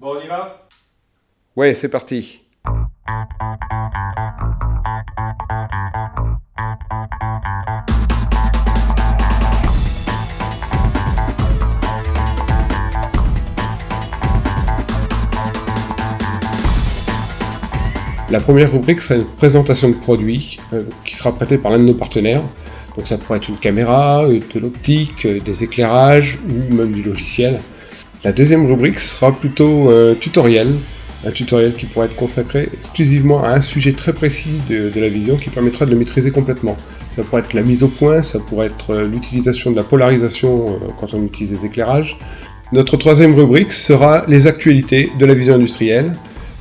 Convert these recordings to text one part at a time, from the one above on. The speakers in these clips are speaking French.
Bon, on y va? Ouais, c'est parti. La première rubrique sera une présentation de produit euh, qui sera prêtée par l'un de nos partenaires. Donc ça pourrait être une caméra, euh, de l'optique, euh, des éclairages ou même du logiciel. La deuxième rubrique sera plutôt un tutoriel, un tutoriel qui pourrait être consacré exclusivement à un sujet très précis de, la vision qui permettra de le maîtriser complètement. Ça pourrait être la mise au point, ça pourrait être l'utilisation de la polarisation quand on utilise les éclairages. Notre troisième rubrique sera les actualités de la vision industrielle.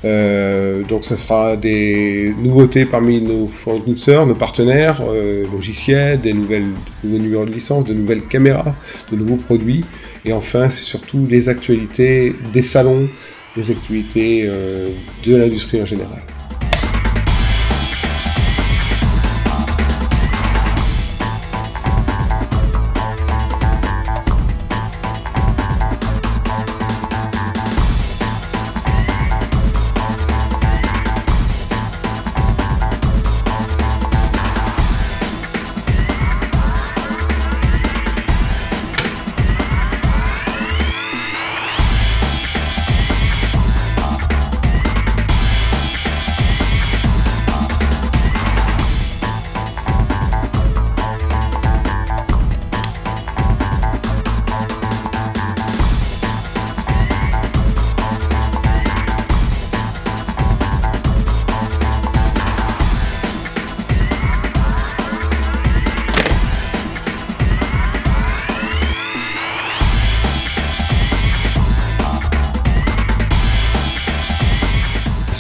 Euh, donc ça sera des nouveautés parmi nos fournisseurs, nos partenaires, euh, logiciels, des nouvelles, nouveaux numéros de licence, de nouvelles caméras, de nouveaux produits. Et enfin, c'est surtout les actualités des salons, les actualités euh, de l'industrie en général.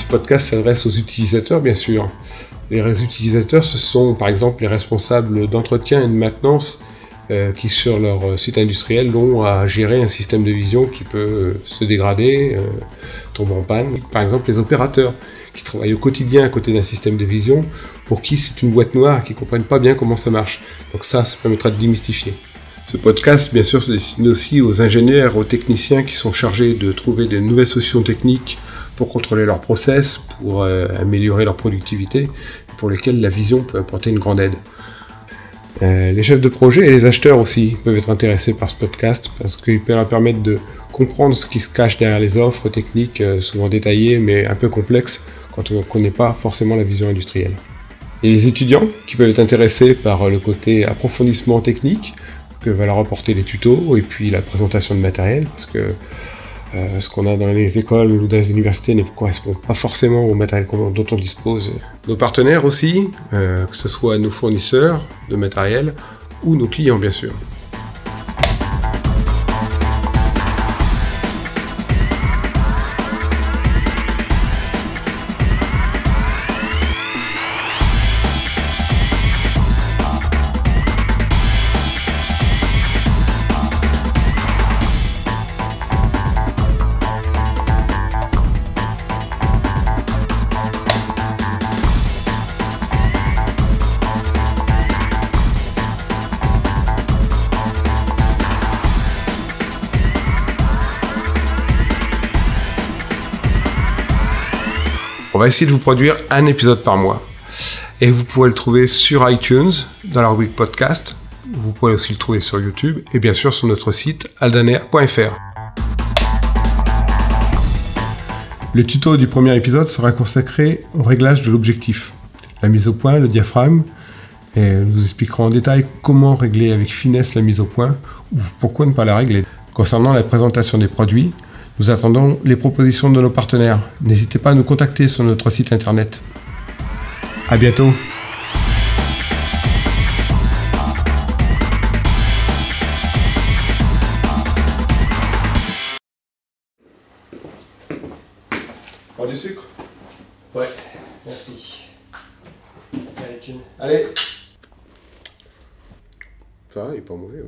Podcast s'adresse aux utilisateurs, bien sûr. Les utilisateurs, ce sont par exemple les responsables d'entretien et de maintenance euh, qui, sur leur site industriel, ont à gérer un système de vision qui peut euh, se dégrader, euh, tomber en panne. Par exemple, les opérateurs qui travaillent au quotidien à côté d'un système de vision, pour qui c'est une boîte noire et qui ne comprennent pas bien comment ça marche. Donc ça, ça permettra de démystifier. Ce podcast, bien sûr, se destine aussi aux ingénieurs, aux techniciens qui sont chargés de trouver de nouvelles solutions techniques pour contrôler leur process, pour euh, améliorer leur productivité, pour lesquels la vision peut apporter une grande aide. Euh, les chefs de projet et les acheteurs aussi peuvent être intéressés par ce podcast parce qu'il peut leur permettre de comprendre ce qui se cache derrière les offres techniques euh, souvent détaillées mais un peu complexes quand on ne connaît pas forcément la vision industrielle. Et les étudiants qui peuvent être intéressés par le côté approfondissement technique que va leur apporter les tutos et puis la présentation de matériel parce que euh, ce qu'on a dans les écoles ou dans les universités ne correspond pas forcément au matériel dont on dispose. Nos partenaires aussi, euh, que ce soit nos fournisseurs de matériel ou nos clients bien sûr. On va essayer de vous produire un épisode par mois. Et vous pourrez le trouver sur iTunes, dans la rubrique podcast. Vous pourrez aussi le trouver sur YouTube et bien sûr sur notre site aldaner.fr. Le tuto du premier épisode sera consacré au réglage de l'objectif, la mise au point, le diaphragme, et nous expliquerons en détail comment régler avec finesse la mise au point ou pourquoi ne pas la régler. Concernant la présentation des produits, nous attendons les propositions de nos partenaires. N'hésitez pas à nous contacter sur notre site internet. À bientôt. Prends du sucre? Ouais, merci. Allez, Ça va, il est pas mauvais.